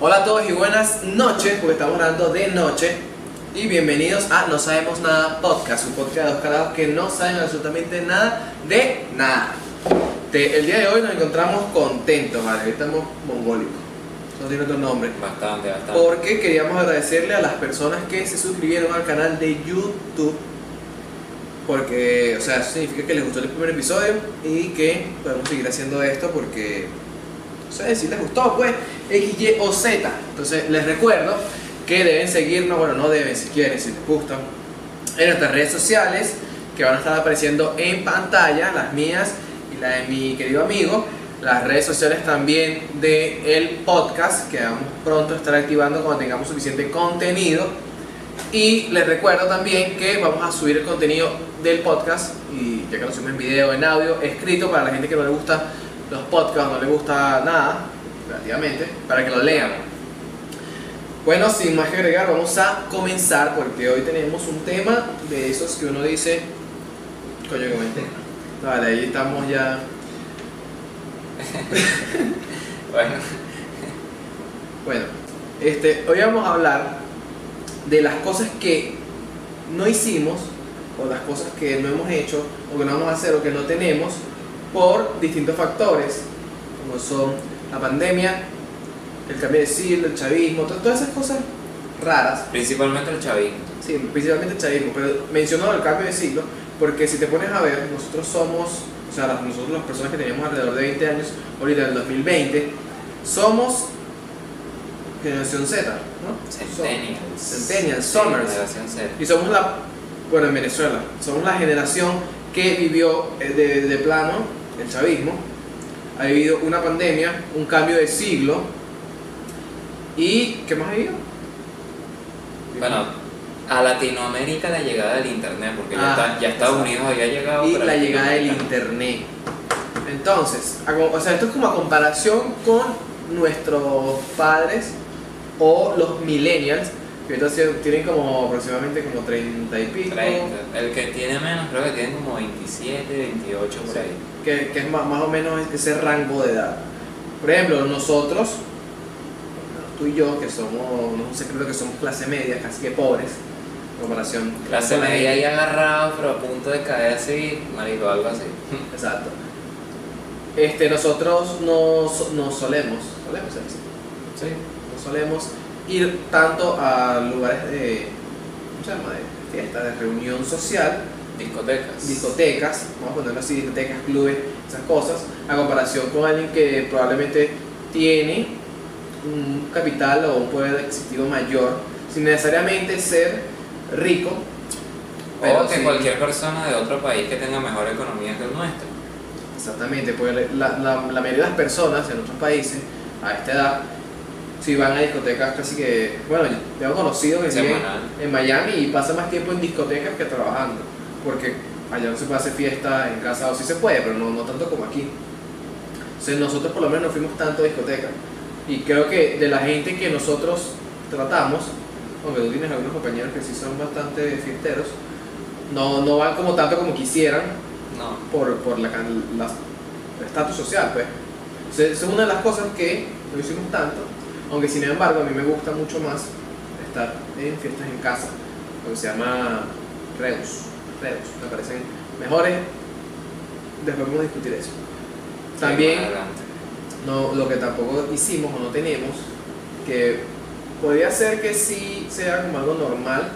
Hola a todos y buenas noches, porque estamos hablando de noche. Y bienvenidos a No Sabemos Nada Podcast, un podcast de dos carajos que no saben absolutamente nada de nada. Te- el día de hoy nos encontramos contentos, ¿vale? Estamos mongólicos. No tiene otro nombre. Bastante, bastante. Porque queríamos agradecerle a las personas que se suscribieron al canal de YouTube. Porque, o sea, eso significa que les gustó el primer episodio y que podemos seguir haciendo esto porque, sé, si les gustó, pues, X, Y o Z. Entonces, les recuerdo que deben seguirnos, bueno, no deben, si quieren, si les gusta, en nuestras redes sociales que van a estar apareciendo en pantalla, las mías y la de mi querido amigo. Las redes sociales también del el podcast que vamos pronto a estar activando cuando tengamos suficiente contenido. Y les recuerdo también que vamos a subir el contenido del podcast y ya que lo subimos en video, en audio, escrito para la gente que no le gusta los podcasts, no le gusta nada, relativamente, para que lo lean. Bueno, sin más que agregar, vamos a comenzar porque hoy tenemos un tema de esos que uno dice, coño, que tema. Vale, ahí estamos ya. Bueno, Bueno, este, hoy vamos a hablar de las cosas que no hicimos o las cosas que no hemos hecho o que no vamos a hacer o que no tenemos por distintos factores, como son la pandemia, el cambio de siglo, el chavismo, to- todas esas cosas raras. principalmente el chavismo. Sí, principalmente el chavismo, pero menciono el cambio de siglo porque si te pones a ver, nosotros somos, o sea, nosotros las personas que teníamos alrededor de 20 años, ahorita en el 2020, somos generación Z, ¿no? Centennials. Centennials, Summers. generación Z. Y somos la, bueno, en Venezuela, somos la generación que vivió eh, de, de plano el chavismo, ha vivido una pandemia, un cambio de siglo, y ¿qué más ha vivido? Bueno, a Latinoamérica la llegada del internet, porque ya, Ah, está- ya Estados. Unidos había llegado. y la llegada del internet. Entonces, o sea, esto es como a comparación con nuestros padres o los millennials, que ahorita tienen como aproximadamente como 30 y pico, 30. El que tiene menos, creo que tiene como 27, 28 por Sí. ahí. que, que es más, más o menos ese rango de edad. Por ejemplo, nosotros, tú y yo, que somos, no es un secreto que somos clase media, casi que pobres, en comparación Clase con media gente- ahí agarrado, pero a punto de caer así, marico, algo así. Exacto. Este, nosotros no, no solemos, solemos ser así. Sí. No solemos ir tanto a lugares de, ¿cómo se llama? De fiesta, de reunión social, Discotecas. discotecas, vamos a ponerlo así, discotecas, clubes, esas cosas, a comparación con alguien que probablemente tiene un capital o un poder adquisitivo mayor, sin necesariamente ser rico, pero o que sí- cualquier persona de otro país que tenga mejor economía que el nuestro. Exactamente, porque la, la, la mayoría de las personas en otros países a esta edad, si van a discotecas casi que, bueno, yo tengo conocidos que viven en Miami y pasan más tiempo en discotecas que trabajando, porque allá no se puede hacer fiesta en casa, o sí se puede, pero no, no tanto como aquí. Entonces nosotros por lo menos no fuimos tanto a discotecas. Y creo que de la gente que nosotros tratamos, aunque tú tienes algunos compañeros que sí son bastante fiesteros, no, no van como tanto como quisieran, No. por, por la, la- el estatus social, pues. Entonces, esa es una de las cosas que no hicimos tanto, aunque sin embargo a mí me gusta mucho más estar en fiestas en casa, lo que se llama Reus. Reus, me parecen mejores. Después vamos a discutir eso. También, no, lo que tampoco hicimos o no tenemos, que podría ser que sí sea como algo normal,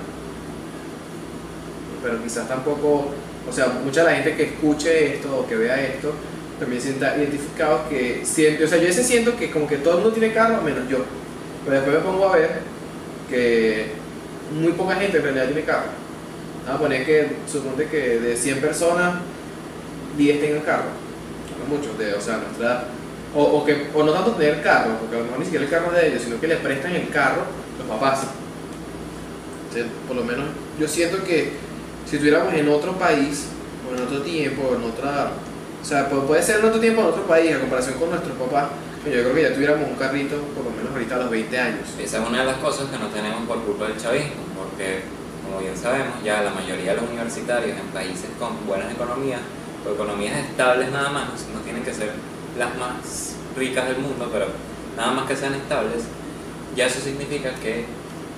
pero quizás tampoco, o sea, mucha de la gente que escuche esto o que vea esto, también sienta identificado que siente, o sea, yo ese siento que como que todo el mundo tiene carro menos yo, pero después me pongo a ver que muy poca gente en realidad tiene carro. Vamos a poner que, suponte que de 100 personas, 10 tengan carro, no muchos, de, o sea, nuestra edad. O, o, que, o no tanto tener carro, porque a lo mejor ni siquiera el carro es de ellos, sino que les prestan el carro los papás. Entonces, por lo menos yo siento que si estuviéramos en otro país, o en otro tiempo, o en otra... O sea, pu- puede ser en otro tiempo, en otro país, a comparación con nuestros papás, yo creo que ya tuviéramos un carrito, por lo menos ahorita a los 20 años. Esa es una de las cosas que no tenemos por culpa del chavismo, porque como bien sabemos, ya la mayoría de los universitarios en países con buenas economías o economías estables nada más, no tienen que ser las más ricas del mundo, pero nada más que sean estables, ya eso significa que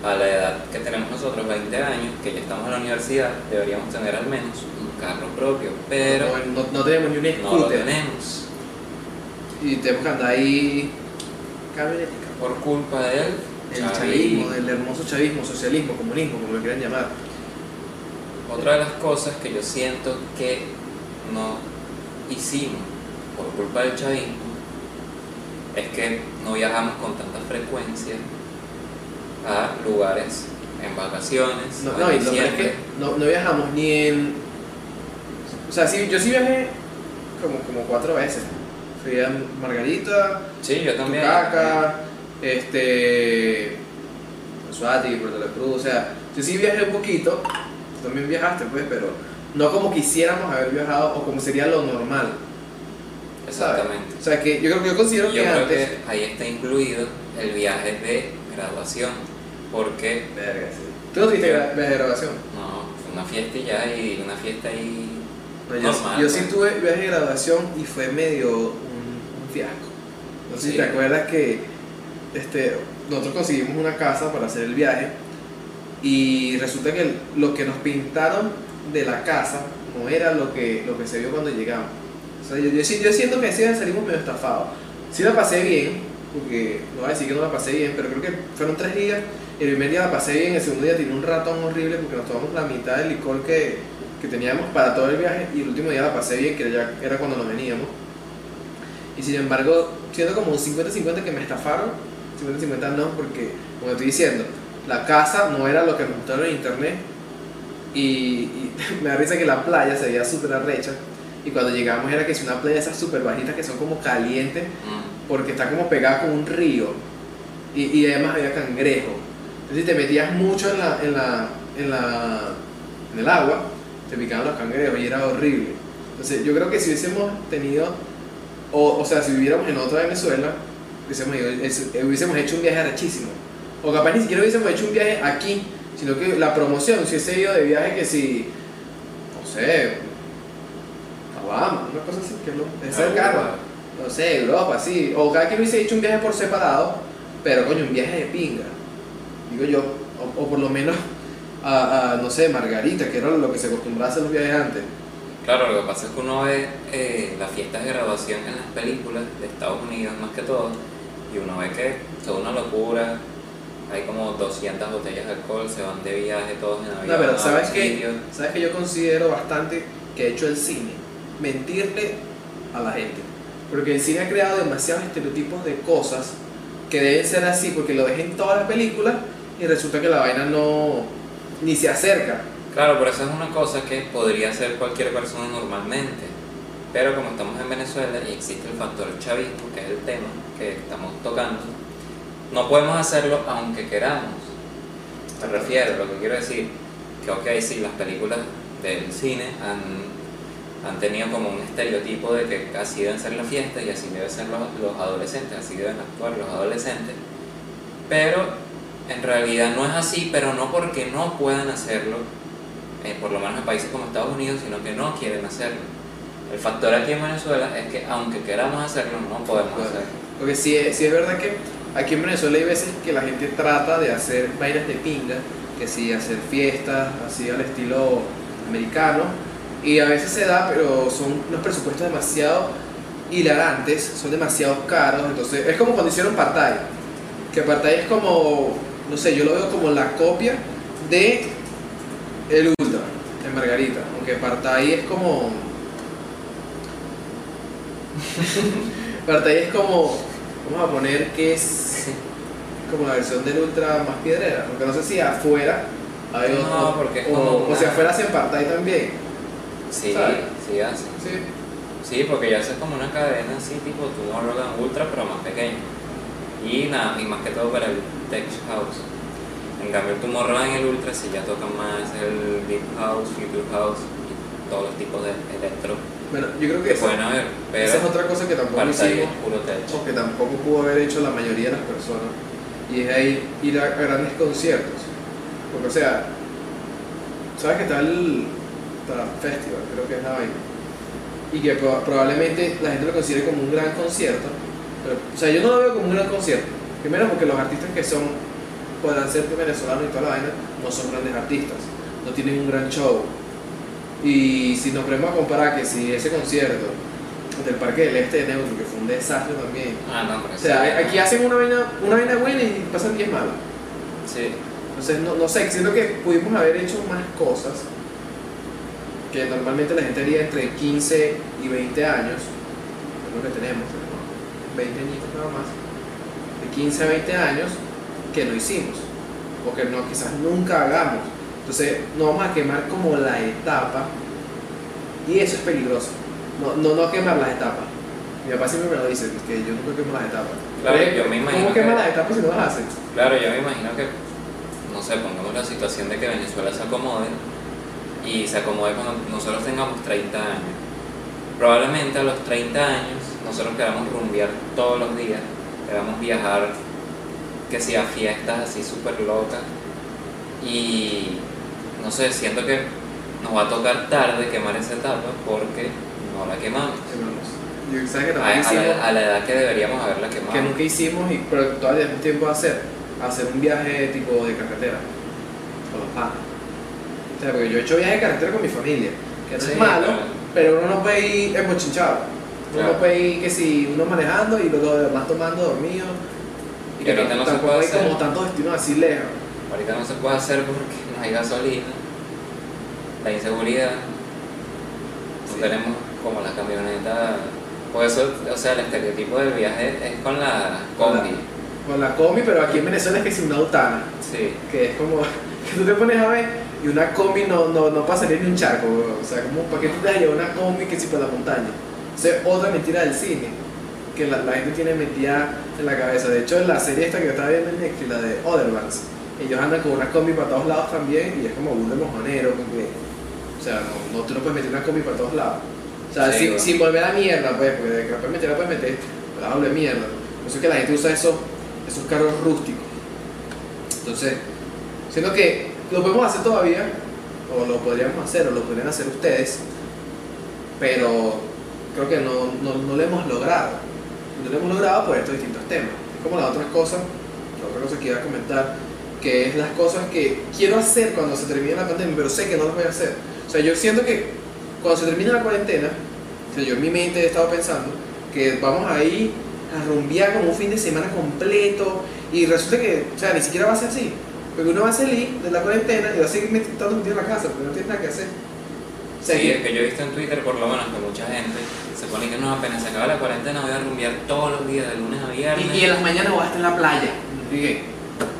a la edad que tenemos nosotros, 20 años, que ya estamos en la universidad, deberíamos tener al menos un carro propio, pero no, no- no tenemos ni un no lo scooter. tenemos y tenemos que andar ahí por culpa del El chavismo, del hermoso chavismo, socialismo, comunismo, como lo quieran llamar. Otra de las cosas que yo siento que no hicimos por culpa del chavismo es que no viajamos con tanta frecuencia a lugares en vacaciones. No, no, en y lo peor es diciembre. que no, no viajamos ni en. O sea, sí, yo sí viajé como, como cuatro veces. Fui a Margarita, Sí, yo también. Tucaca, este. Suati, Puerto La Cruz, o sea, yo sí viajé un poquito. Tú también viajaste, pues, pero no como quisiéramos haber viajado o como sería lo normal. ¿sabes? Exactamente. O sea, que yo creo que yo considero Yo que creo antes. que ahí está incluido el viaje de graduación, porque Verga, sí. ¿Tú no tuviste viaje de graduación? no, fue una fiesta y ya, y una fiesta y No, yo, Normal, yo sí pues. tuve viaje de graduación y fue medio un, un fiasco. No sé si te acuerdas que este, nosotros conseguimos una casa para hacer el viaje y resulta que el- lo que nos pintaron de la casa no era lo que, lo que se vio cuando llegamos. O sea, yo, yo, sí- yo siento que sí salimos medio estafados. Sí la pasé bien, porque no voy a decir que no la pasé bien, pero creo que fueron tres días. El primer día la pasé bien, el segundo día tenía un ratón horrible porque nos tomamos la mitad del licor que, que teníamos para todo el viaje y el último día la pasé bien, que ya era cuando nos veníamos. Y sin embargo, siento como un 50-50 que me estafaron, 50-50 no, porque como estoy diciendo, la casa no era lo que nos mostraron en internet y, y me da risa que la playa se veía súper arrecha y cuando llegamos era que es una playa de esas súper bajitas que son como calientes mm, porque está como pegada con un río y, y además había cangrejo. Entonces si te metías mucho en la, en la, en la, en el agua, te picaban los cangrejos y era horrible. Entonces yo creo que si hubiésemos tenido, o, o sea, si viviéramos en otra Venezuela, hubiésemos, ido- es- hubiésemos hecho un viaje arrechísimo. O capaz ni siquiera hubiésemos hecho un viaje aquí, sino que la promoción, si hubiese ido de viaje que si, no sé, a Bahamas, una cosa así, que es lo- es cercano no sé, Europa, sí. O cada quien hubiese hecho un viaje por separado, pero coño, un viaje de pinga. Digo yo, o, o por lo menos a, a, no sé, Margarita, que era lo que se acostumbraba a hacer los viajes antes. Claro, lo que pasa es que uno ve eh, las fiestas de graduación en las películas de Estados Unidos más que todo y uno ve que es una locura, hay como 200 botellas de alcohol, se van de viaje todos en avión. No, pero ¿sabes qué? ¿Sabes que yo considero bastante que ha hecho el cine? Mentirle a la gente. Porque el cine ha creado demasiados estereotipos de cosas que deben ser así, porque lo ves en todas las películas y resulta que la vaina no ni se acerca. Claro, pero eso es una cosa que podría hacer cualquier persona normalmente. Pero como estamos en Venezuela y existe el factor chavismo, que es el tema que estamos tocando, no podemos hacerlo aunque queramos. Me refiero, lo que quiero decir, que ok, sí, las películas del cine han, han tenido como un estereotipo de que así deben ser las fiestas y así deben ser los, los adolescentes, así deben actuar los adolescentes. Pero en realidad no es así, pero no porque no puedan hacerlo, eh, por lo menos en países como Estados Unidos, sino que no quieren hacerlo. El factor aquí en Venezuela es que aunque queramos hacerlo, no podemos hacerlo. Porque sí, es- sí es verdad que aquí en Venezuela hay veces que la gente trata de hacer bailes de pinga, que sí, hacer fiestas, así al estilo americano, y a veces se da, pero son unos presupuestos demasiado hilarantes, son demasiado caros, entonces es como cuando hicieron Partai, que Partai es como, no sé, yo lo veo como la copia de el Ultra, en Margarita, aunque Partai es como... Partai es como, vamos a poner que es como la versión del Ultra más piedrera, porque no sé si afuera hay No, porque o, si afuera hacen Partai también, Sí, ¿Sabes? sí sí. Sí, porque ya es como una cadena así, tipo Tomorrowland Ultra, pero más pequeña. Y nada, y más que todo para el Tech House. En cambio, el Tomorrowland y el Ultra sí ya tocan más el Deep House, Future House y todos los tipos de electro Bueno, yo creo que que esa, pueden haber. Pero esa es otra cosa que tampoco hicimos, es puro tech. o que tampoco pudo haber hecho la mayoría de las personas, y es ahí ir a, grandes conciertos. Porque, o sea, ¿sabes que está el está festival? Creo que es la vaina. Y que pro- probablemente la gente lo considere como un gran concierto. Pero, o sea, yo no lo veo como un gran concierto. Primero porque los artistas que son, podrán ser venezolanos y toda la vaina, no son grandes artistas, no tienen un gran show. Y si nos ponemos a comparar que si ese concierto del Parque del Este de Neutro, que fue un desastre también. Ah, no, pero O sea, sí, aquí hacen una vaina, una vaina buena y pasan 10 malas. Sí, Entonces, no, no sé, siento que pudimos haber hecho más cosas que normalmente la gente haría entre 15 y 20 años, es lo que tenemos, tenemos 20 añitos nada más, de 15 a 20 años que no hicimos, o que no, quizás nunca hagamos. Entonces, no vamos a quemar como la etapa, y eso es peligroso, no, no, no quemar las etapas. Mi papá siempre me lo dice, que yo nunca quemo las etapas. Claro, Pero, yo me imagino ¿Cómo que- quemas las etapas si no las haces? claro, yo me imagino que, no sé, pongamos la situación de que Venezuela se acomode y se acomode cuando nosotros tengamos 30 años. Probablemente a los 30 años nosotros queramos rumbear todos los días, queramos viajar, que sea fiestas así súper locas y no sé, siento que nos va a tocar tarde quemar esa etapa porque no la quemamos. Quemamos. Yo, ¿Sabes que A, también a hicimos? la, a la edad que deberíamos haberla quemado. que nunca hicimos, y, pero todavía tenemos tiempo de hacer, hacer un viaje tipo de carretera con los panas. O sea, porque yo he hecho viajes de carretera con mi familia, que no Sí, es malo, pero- pero uno no puede ir embochinchado. Uno Claro. puede ir que si uno manejando y luego demás tomando dormido. Y que ahorita no se puede hay hacer. como tantos destinos así lejos. Ahorita no se puede hacer porque no hay gasolina, la inseguridad, no Sí. tenemos como la camioneta. Por eso, o sea, el estereotipo del viaje es con la combi. Con la combi, pero aquí en Venezuela es que si una autana. Sí, que es como que tú te pones a ver y una combi no, no, no pasaría ni un charco, o sea, como para qué tú te vas a llevar una combi que si para la montaña. Esa es otra mentira del cine, que la, la gente tiene metida en la cabeza. De hecho, en la serie esta que yo estaba viendo en Netflix, la de Otherbanks, ellos andan con una combi para todos lados también y es como un mojonero, porque, o sea, no, no, tú no puedes meter una combi para todos lados. O sea, Sí, sin, volver a mierda, pues, porque de que la puedes meter, la puedes meter, la doble mierda. Por eso es que la gente usa esos, esos carros rústicos. Entonces, Siento que lo podemos hacer todavía, o lo podríamos hacer, o lo podrían hacer ustedes, pero creo que no, no, no lo hemos logrado. No lo hemos logrado por estos distintos temas. Como las otras cosas, la otra cosa que iba a comentar, que es las cosas que quiero hacer cuando se termine la pandemia, pero sé que no las voy a hacer. O sea, yo siento que cuando se termine la cuarentena, o sea, yo en mi mente he estado pensando que vamos a ir a rumbear como un fin de semana completo y resulta que, o sea, ni siquiera va a ser así. Porque uno va a salir de la cuarentena y va a seguir met- estando metido en la casa porque no tiene nada que hacer. Sí, que- es que yo he visto en Twitter por lo menos que mucha gente se pone que no, apenas se acaba la cuarentena voy a rumbear todos los días de lunes a viernes. y, y en las mañanas voy a estar en la playa.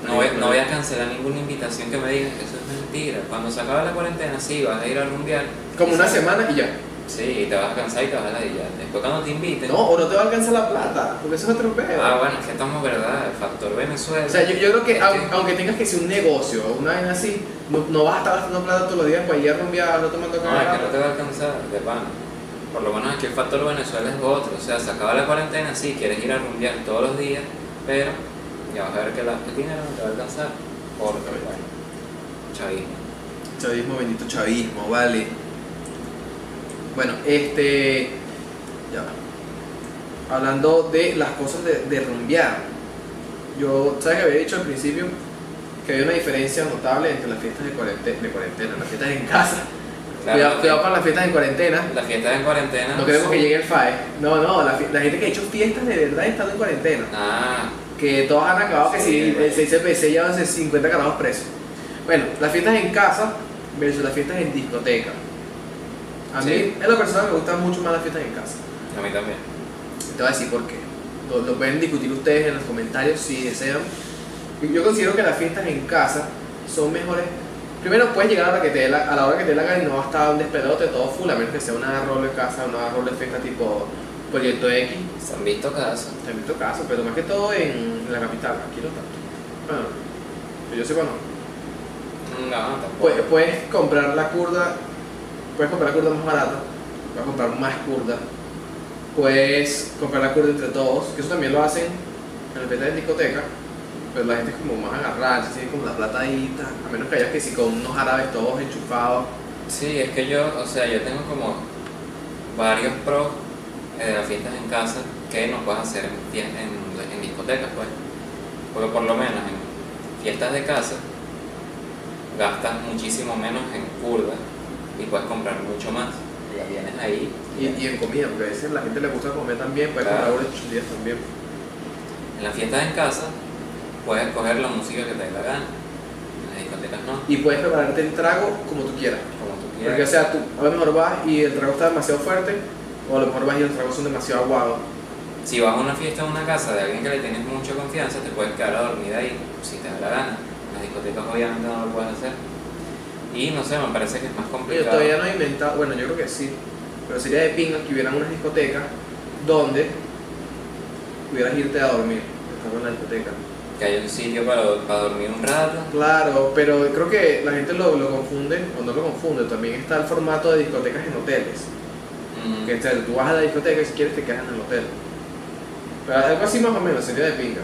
No voy, no voy a cancelar ninguna invitación que me digan que eso es mentira. Cuando se acaba la cuarentena, sí, vas a ir a rumbear. Como una se- semana y ya. Sí, te vas a cansar y te vas a ladillar. Después cuando te inviten. No, o no te va a alcanzar la plata, porque eso es otro pedo. Ah, bueno, es que estamos verdad, el factor Venezuela. O sea, yo, yo creo que aunque, aunque tengas que ser un negocio o una vaina así, no, no vas a estar gastando plata todos los días para ir a rumbear, no tomando No, es que no te va a alcanzar, de pan. Por lo menos aquí el factor Venezuela es otro. O sea, se acaba la cuarentena, sí, quieres ir a rumbear todos los días, pero ya vas a ver que la, dinero no te va a alcanzar. Porque, bueno, chavismo. Chavismo, bendito chavismo, vale. Bueno, este. Ya. Hablando de las cosas de, de rumbear. Yo, ¿sabes que había dicho al principio? Que había una diferencia notable entre las fiestas de cuarentena, de cuarentena las fiestas en casa. Claro, cuidado, cuidado con las fiestas en cuarentena. Las fiestas en cuarentena. No queremos que llegue el FAE. No, no, la, la gente que ha hecho fiestas de verdad estando en cuarentena. Ah, Que todos han acabado que si bueno. el 6CPC llevan 50 carajos presos. Bueno, las fiestas en casa versus las fiestas en discoteca. A mí, Sí. en lo personal, me gustan mucho más las fiestas en casa. a mí también. Te voy a decir por qué. Lo, lo pueden discutir ustedes en los comentarios si desean. Yo- considero que las fiestas en casa son mejores. Primero, puedes llegar a la, que te la, a la hora que te la gana y no va a estar un despelote todo full, a menos que sea una rol de casa, una rol de fiesta tipo Proyecto X. Se han visto casos. Te he visto casos, pero más que todo en la capital, aquí no tanto. Bueno, que yo sepa no. No, tampoco. Puedes, puedes comprar la curda, puedes comprar la curda más barata, puedes comprar más curda, puedes comprar la curda entre todos, que eso también lo hacen en el de discoteca, pero la gente es como más agarrada, tiene como la platadita, a menos que haya que si con unos árabes todos enchufados. Sí, es que yo, o sea, yo tengo como varios pros eh, de las fiestas en casa que no puedes hacer en, en, en discotecas, pues. Porque por lo menos en fiestas de casa gastas muchísimo menos en curda y puedes comprar mucho más. Y ya tienes ahí. Y, y en comida, porque a veces a la gente le gusta comer también, puedes Claro. comprar unas chucherías también. En las fiestas en casa puedes escoger la música que te dé la gana. En las discotecas no, Y puedes prepararte el trago como tú quieras. como tú Porque, o quieras. sea, tú a lo mejor vas y el trago está demasiado fuerte, o a lo mejor vas y los tragos son demasiado aguados. Si vas a una fiesta en una casa de alguien que le tienes mucha confianza, te puedes quedar a dormir ahí, si te da la gana. En las discotecas obviamente no lo puedes hacer. Y no sé, me parece que es más Yo complicado. todavía no he inventado, bueno, yo creo que sí, pero sería de pinga que hubieran unas discotecas donde pudieras irte a dormir, estando en la discoteca. Que hay un sitio para, para dormir un rato. Claro, pero creo que la gente lo, lo confunde, o no lo confunde, también está el formato de discotecas en hoteles. Mm, Que o sea, tú vas a la discoteca y si quieres te quedas en el hotel. Pero algo así más o menos, sería de pinga.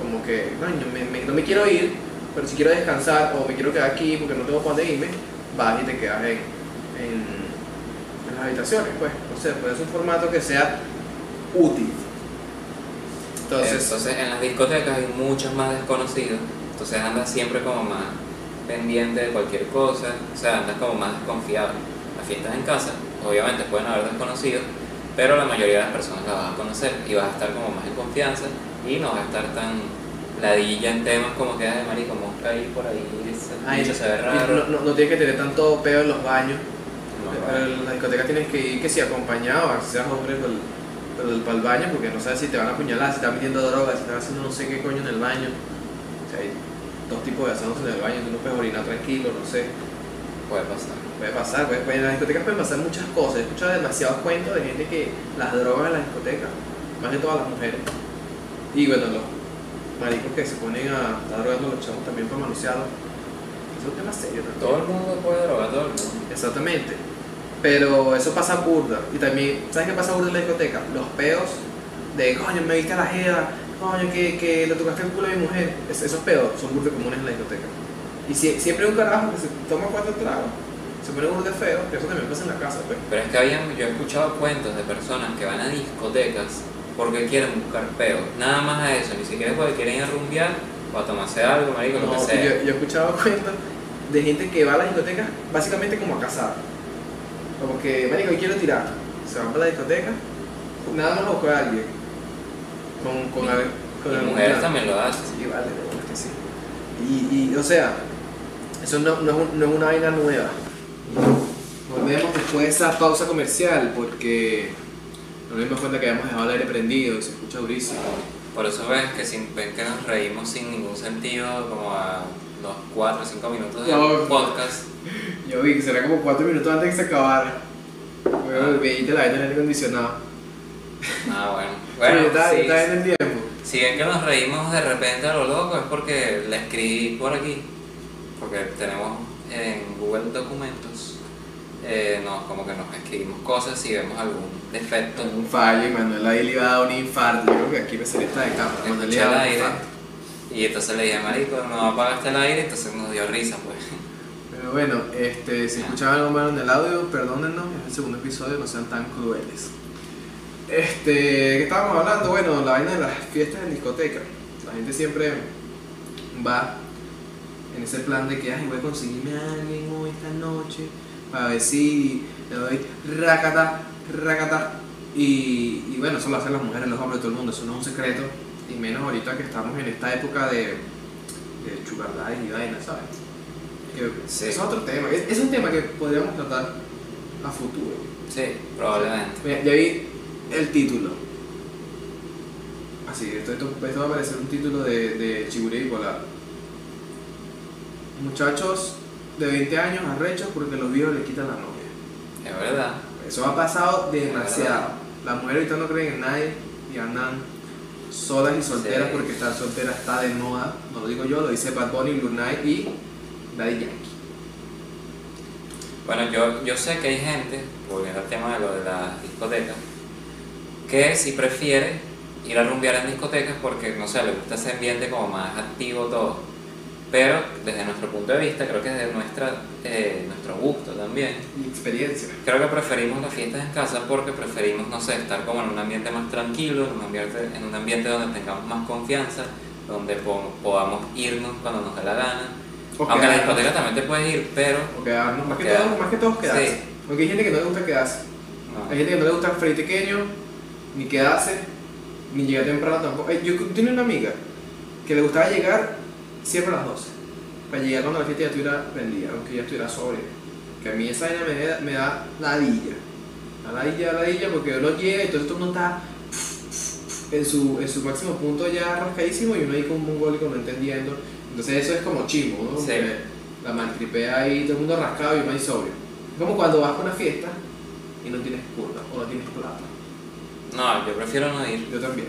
Como que, coño, me- me- no me quiero ir, pero si quiero descansar o me quiero quedar aquí porque no tengo para dónde irme, vas y te quedas en, en, las habitaciones, pues. No sé, pues es un formato que sea útil. Entonces, Entonces, en las discotecas hay muchos más desconocidos, entonces andas siempre como más pendiente de cualquier cosa, o sea, andas como más desconfiado. Las fiestas en casa, obviamente pueden haber desconocidos, pero la mayoría de las personas las vas a conocer y vas a estar como más en confianza y no vas a estar tan ladilla en temas como que, ay, marico, mosca ahí por ahí, ay, se ve raro. no, no, no tienes que tener tanto peo en los baños. No, en la discoteca tienes que ir que si acompañado, si seas hombre pero, pero para el baño, porque no sabes si te van a apuñalar, si están metiendo drogas, si están haciendo no sé qué coño en el baño. O sea, hay dos tipos de asados en el baño, tú no puedes orinar tranquilo, no sé. puede pasar. Puede pasar, puede- puede- en las discotecas pueden pasar muchas cosas. He escuchado demasiados cuentos de gente que las drogas en las discotecas, más que todas las mujeres. Y bueno, los maricos que se ponen a estar drogando a los chavos también para manosearlos. Es un tema serio también. Todo el mundo puede drogar, todo el mundo. Exactamente. Pero eso pasa burda. Y también, ¿sabes qué pasa burda en la discoteca? Los peos de, coño, me viste a la jeva, coño, que, que le tocaste el culo a mi mujer. Es- esos peos son burda comunes en la discoteca. Y si- siempre hay un carajo que se toma cuatro tragos, se pone burda feo, que eso también pasa en la casa, pues. Pero es que habían, yo he escuchado cuentos de personas que van a discotecas porque quieren buscar peos. Nada más a eso, ni siquiera porque quieren ir a rumbear o a tomarse algo, marico, lo No, que sea. yo, yo he escuchado cuentos de gente que va a las discotecas básicamente como a cazar. Como que, marico, hoy quiero tirar. Se van para la discoteca, nada más a buscar a alguien. Con, con, al- con mujeres plan. también lo hacen. Sí, vale, de verdad que sí. Y, y, o sea, eso no, no, es un- no es una vaina nueva. Volvemos después de esa pausa comercial porque nos dimos cuenta que habíamos dejado el aire prendido y se escucha durísimo. Por eso ves que, sin, ven que nos reímos sin ningún sentido, como a los 4 o 5 minutos del No. podcast. Yo vi que será como 4 minutos antes de que se acabara. Veíte la vaina del aire acondicionado. Ah, bueno. Sí, Bueno, está, sí, está en el tiempo. si ven que nos reímos de repente a lo loco es porque la escribí por aquí. Porque tenemos en Google Documentos, eh, nos, como que nos escribimos cosas y vemos algún defecto. Un fallo y Manuel ahí le iba a dar un infarto. Yo creo que aquí me salía esta de cámara. Manuel le iba a el dar un aire infarto. y entonces le dije, marico, no apagaste el aire, entonces nos dio risa pues. Pero bueno, este, si escuchaban algo malo en el audio, perdónennos, es el segundo episodio, no sean tan crueles. Este, ¿qué estábamos hablando? Bueno, la vaina de las fiestas en discoteca. La gente siempre va en ese plan de que, ay, voy a conseguirme a alguien hoy esta noche para ver si le doy racata, racata. Y, y bueno, eso lo hacen las mujeres, los hombres, todo el mundo, eso no es un secreto. Y menos ahorita que estamos en esta época de, de y vaina, ¿sabes? Que Sí. Es otro tema, es, es un tema que podríamos tratar a futuro. Sí, probablemente. Mira, ya vi el título. Así, esto, esto, esto va a parecer un título de, de Chiguré y. Muchachos de 20 años arrechos porque los viejos le quitan la novia. Es verdad. Eso ha pasado demasiado. Las mujeres ahorita no creen en nadie y andan solas y solteras Sí. porque estar soltera está de moda. No lo digo yo, lo dice Bad Bunny, Blue Knight y Daddy Yankee. Bueno, yo, yo sé que hay gente, volviendo al tema de lo de las discotecas, que sí prefiere ir a rumbear en discotecas porque, no sé, le gusta ese ambiente como más activo todo. Pero desde nuestro punto de vista, creo que desde nuestra, eh, nuestro gusto también, Mi experiencia. creo que preferimos las fiestas en casa porque preferimos, no sé, estar como en un ambiente más tranquilo, en un ambiente, en un ambiente donde tengamos más confianza, donde po- podamos irnos cuando nos dé la gana. O Aunque en la discoteca también te puedes ir, pero O quedarnos, más que, todo, más que todo quedarse. Sí. Porque hay gente que no le gusta quedarse. no. Hay gente que no le gusta el frío pequeño, ni quedarse, ni llegar temprano tampoco. Eh, Yo tenía una amiga que le gustaba llegar siempre a las 12. Para llegar cuando la fiesta ya estuviera prendida, aunque ya estuviera sobria. Que a mí esa vaina me, da- me da ladilla. La ladilla, ladilla, porque uno llega y todo esto uno está en su, en su máximo punto ya rascadísimo y uno ahí como un mongólico no entendiendo. Entonces eso es como chimo, ¿no? Sí. La maltripea ahí, todo el mundo rascado y uno ahí sobrio. Es como cuando vas a una fiesta y no tienes curva o no tienes plata. No, yo prefiero no ir. Yo también.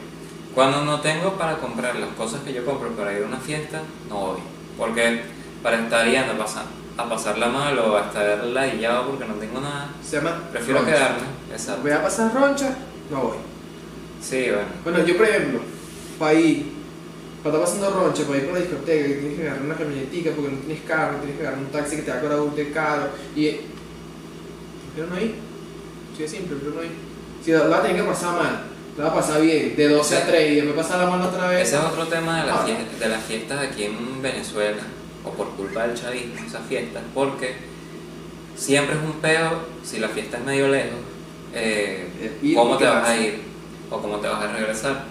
Cuando no tengo para comprar las cosas que yo compro para ir a una fiesta, no voy. Porque para estar yendo a pasar, a pasarla mal o a estar ladillado porque no tengo nada, Se llama. prefiero roncha. quedarme. Exacto. Voy a pasar roncha, no voy. Sí, bueno. Bueno, yo por ejemplo, para ir, para estar pasando roncha, para ir por la discoteca, que tienes que agarrar una camionetica porque no tienes carro, tienes que agarrar un taxi que te va a cobrar un caro. Y. Prefiero no ir. Sí, simple, prefiero no ir. Si la, la vas a tener que pasar mal, la vas a pasar bien, de 12 a Ese- 3 y después pasar la mano otra vez. Ese es otro tema de las, Ah. fiestas, de las fiestas aquí en Venezuela, o por culpa del chavismo, esas fiestas, porque siempre es un peo si la fiesta es medio lejos, eh, cómo te vas a ir o cómo te vas a regresar.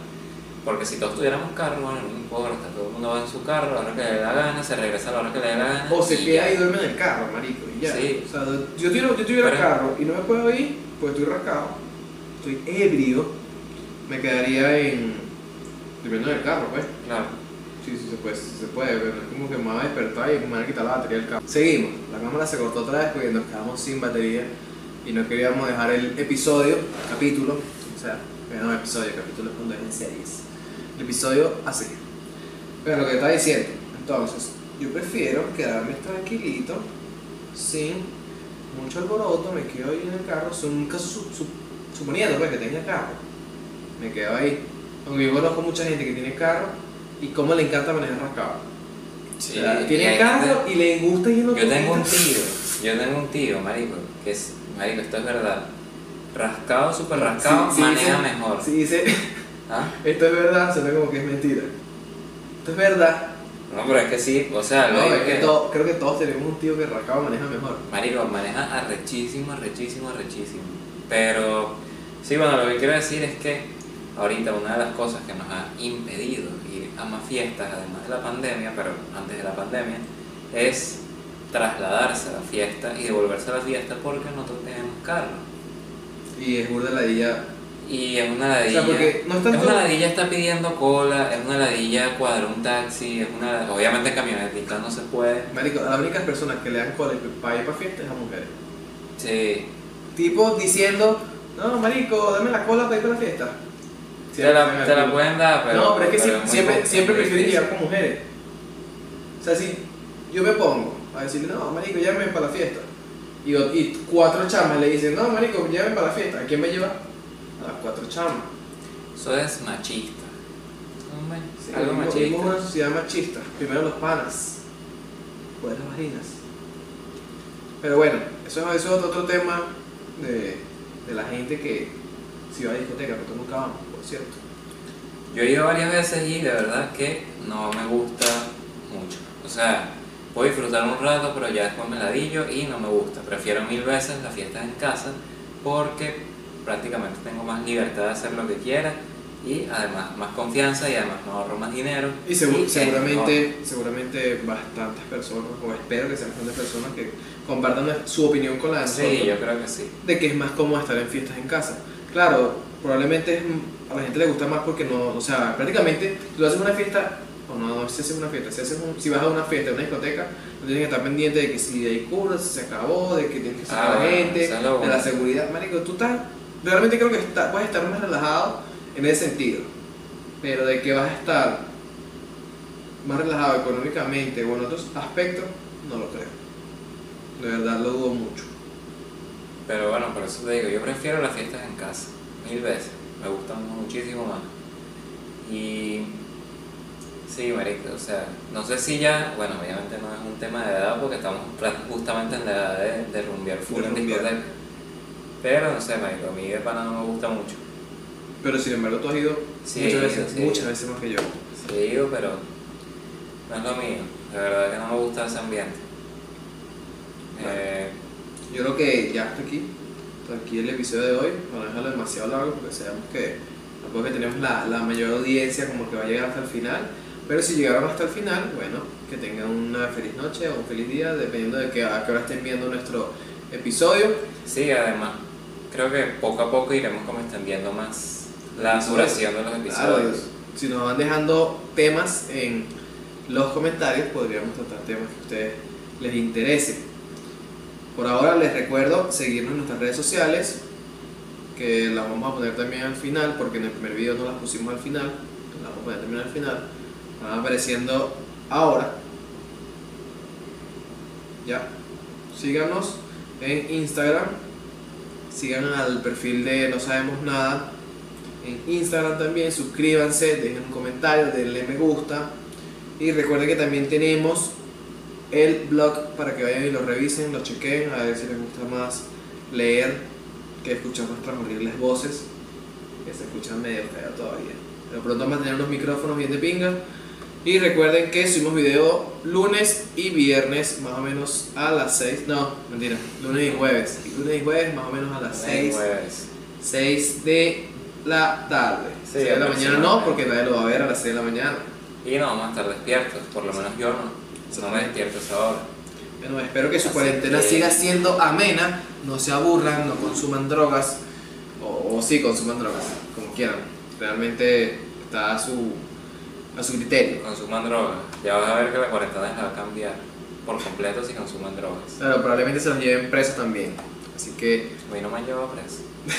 Porque si todos tuviéramos carro, bueno, no importa, todo el mundo va en su carro a la hora que le dé la gana, se regresa a la hora que le dé la gana. O se queda ya. y duerme en el carro, marico, y ya. Sí. O sea, yo tuviera, yo tuviera Pero- carro y no me puedo ir, pues estoy rascado, estoy ebrio, me quedaría en. durmiendo en el carro, pues. Claro. Sí, sí se puede, sí se puede, pero es como que me va a despertar y me van a quitar la batería del carro. Seguimos, la cámara se cortó otra vez porque nos quedamos sin batería y no queríamos dejar el episodio, capítulo, o sea, eh, no episodio, capítulo es cuando es en series. El episodio así. Pero lo que estaba diciendo, entonces, yo prefiero quedarme tranquilito, sin mucho alboroto, me quedo ahí en el carro, son un caso su- su- suponiendo pues, que tenga carro, me quedo ahí. Aunque yo conozco mucha gente que tiene carro y cómo le encanta manejar rascado. Sí, O sea, y tiene carro y le gusta ir en Yo tengo un tío, yo tengo un tío, marico, que es, marico, esto es verdad. Rascado, súper Sí, rascado, sí, maneja sí. mejor. Si dice, ¿Ah? esto es verdad, suena como que es mentira. Esto es verdad. No, pero es que sí, o sea, No, es que que- to- creo que todos tenemos un tío que rascado maneja mejor. Marico, maneja arrechísimo, arrechísimo, arrechísimo. Pero, sí, bueno, lo que quiero decir es que ahorita una de las cosas que nos ha impedido ir a más fiestas, además de la pandemia, pero antes de la pandemia, es trasladarse a la fiesta y devolverse a la fiesta porque nosotros tenemos carro. Y es burda la dilla. Y es una ladilla. O sea, porque no es tanto- una ladilla está pidiendo cola, es una ladilla cuadrar un taxi, es una. Obviamente camionetica no se puede. Marico, las únicas personas que le dan cola para ir para fiestas es a mujeres. Sí. Tipo diciendo, no, marico, dame la cola para ir para la fiesta. Te la, te la pueden dar, pero. no, pero es que siempre, poco, siempre difícil. llegar con mujeres. O sea, si yo me pongo a decirle, no, marico, llámeme para la fiesta. Y, cuatro chamas le dicen, no, marico, llámeme para la fiesta. ¿A quién me lleva? A las cuatro chamas. Eso es machista. Sí, algo machista. una sociedad machista. Primero los panas, después las vaginas. Pero bueno, eso, es- eso es otro tema de, de la gente que si va a discoteca, nosotros nunca vamos, cierto. Yo he ido varias veces y de verdad que no me gusta mucho. O sea, puedo disfrutar un rato, pero ya después me ladillo y no me gusta. Prefiero mil veces las fiestas en casa porque prácticamente tengo más libertad de hacer lo que quiera y además más confianza y además me ahorro más dinero. Y segu- seguramente, seguramente bastantes personas, o espero que sean bastantes personas que compartan su opinión con la de nosotros, Sí, yo creo que sí. de que es más cómodo estar en fiestas en casa. Claro, probablemente es- a la gente le gusta más porque no, o sea, prácticamente tú haces una fiesta, o no, no si haces una fiesta, si, haces un- si vas a una fiesta, a una discoteca, no tienes que estar pendiente de que si hay cura, si se acabó, de que tienes que sacar Ah, a la bueno, gente, de la seguridad. Marico, tú estás, realmente creo que está, puedes estar más relajado en ese sentido, pero de que vas a estar más relajado económicamente o en otros aspectos, no lo creo. De verdad lo dudo mucho. Pero bueno, por eso te digo, yo prefiero las fiestas en casa, mil veces. Me gustan muchísimo más. Y sí, marico, o sea, no sé si ya, bueno, obviamente no es un tema de edad porque estamos justamente en la edad de, de rumbear full De en discoteca. Pero no sé, marico, a mí de pana no me gusta mucho. Pero sin embargo tú has ido Sí, muchas veces, sí. muchas veces más que yo. Sí. que digo, pero no es lo mío. De verdad que no me gusta ese ambiente. Eh, Yo creo que ya hasta aquí, hasta aquí el episodio de hoy, a dejarlo demasiado largo porque sabemos que tampoco que tenemos la, la mayor audiencia como que va a llegar hasta el final, pero si llegaron hasta el final, bueno, que tengan una feliz noche o un feliz día, dependiendo de que, a qué hora estén viendo nuestro episodio. sí, además, creo que poco a poco iremos como extendiendo más la duración de los Claro, episodios. si nos van dejando temas en los comentarios, podríamos tratar temas que a ustedes les interese. Por ahora les recuerdo seguirnos en nuestras redes sociales, que las vamos a poner también al final, porque en el primer video no las pusimos al final, las vamos a poner también al final. Van apareciendo ahora. Ya. Síganos en Instagram. Sigan al perfil de No Sabemos Nada en Instagram también. Suscríbanse, dejen un comentario, denle me gusta. Y recuerden que también tenemos el blog para que vayan y lo revisen, lo chequen, a ver si les gusta más leer que escuchar nuestras horribles voces, que se escuchan medio feo todavía. Pero pronto vamos a tener unos micrófonos bien de pinga. Y recuerden que subimos video lunes y viernes, más o menos a las 6. No, mentira, lunes y jueves. Lunes y jueves, más o menos a las 6. Jueves. 6 de la tarde. Sí, 6 de la mañana no, porque nadie lo va a ver a las 6 de la mañana. Y no vamos a estar despiertos, por lo menos yo no. No me despierto a esa hora. Bueno, espero que su Así cuarentena que- siga siendo amena, no se aburran, no consuman drogas, o, o sí consuman drogas, como quieran. Realmente está a su, a su criterio. Consuman drogas. Ya vas a ver que la cuarentena les va a cambiar por completo si consuman drogas. Claro, probablemente se los lleven presos también. Así que, A mí no me han llevado preso.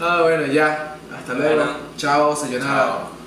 ah, bueno, ya. Hasta luego. Bueno. Chao, sayonara. Chao.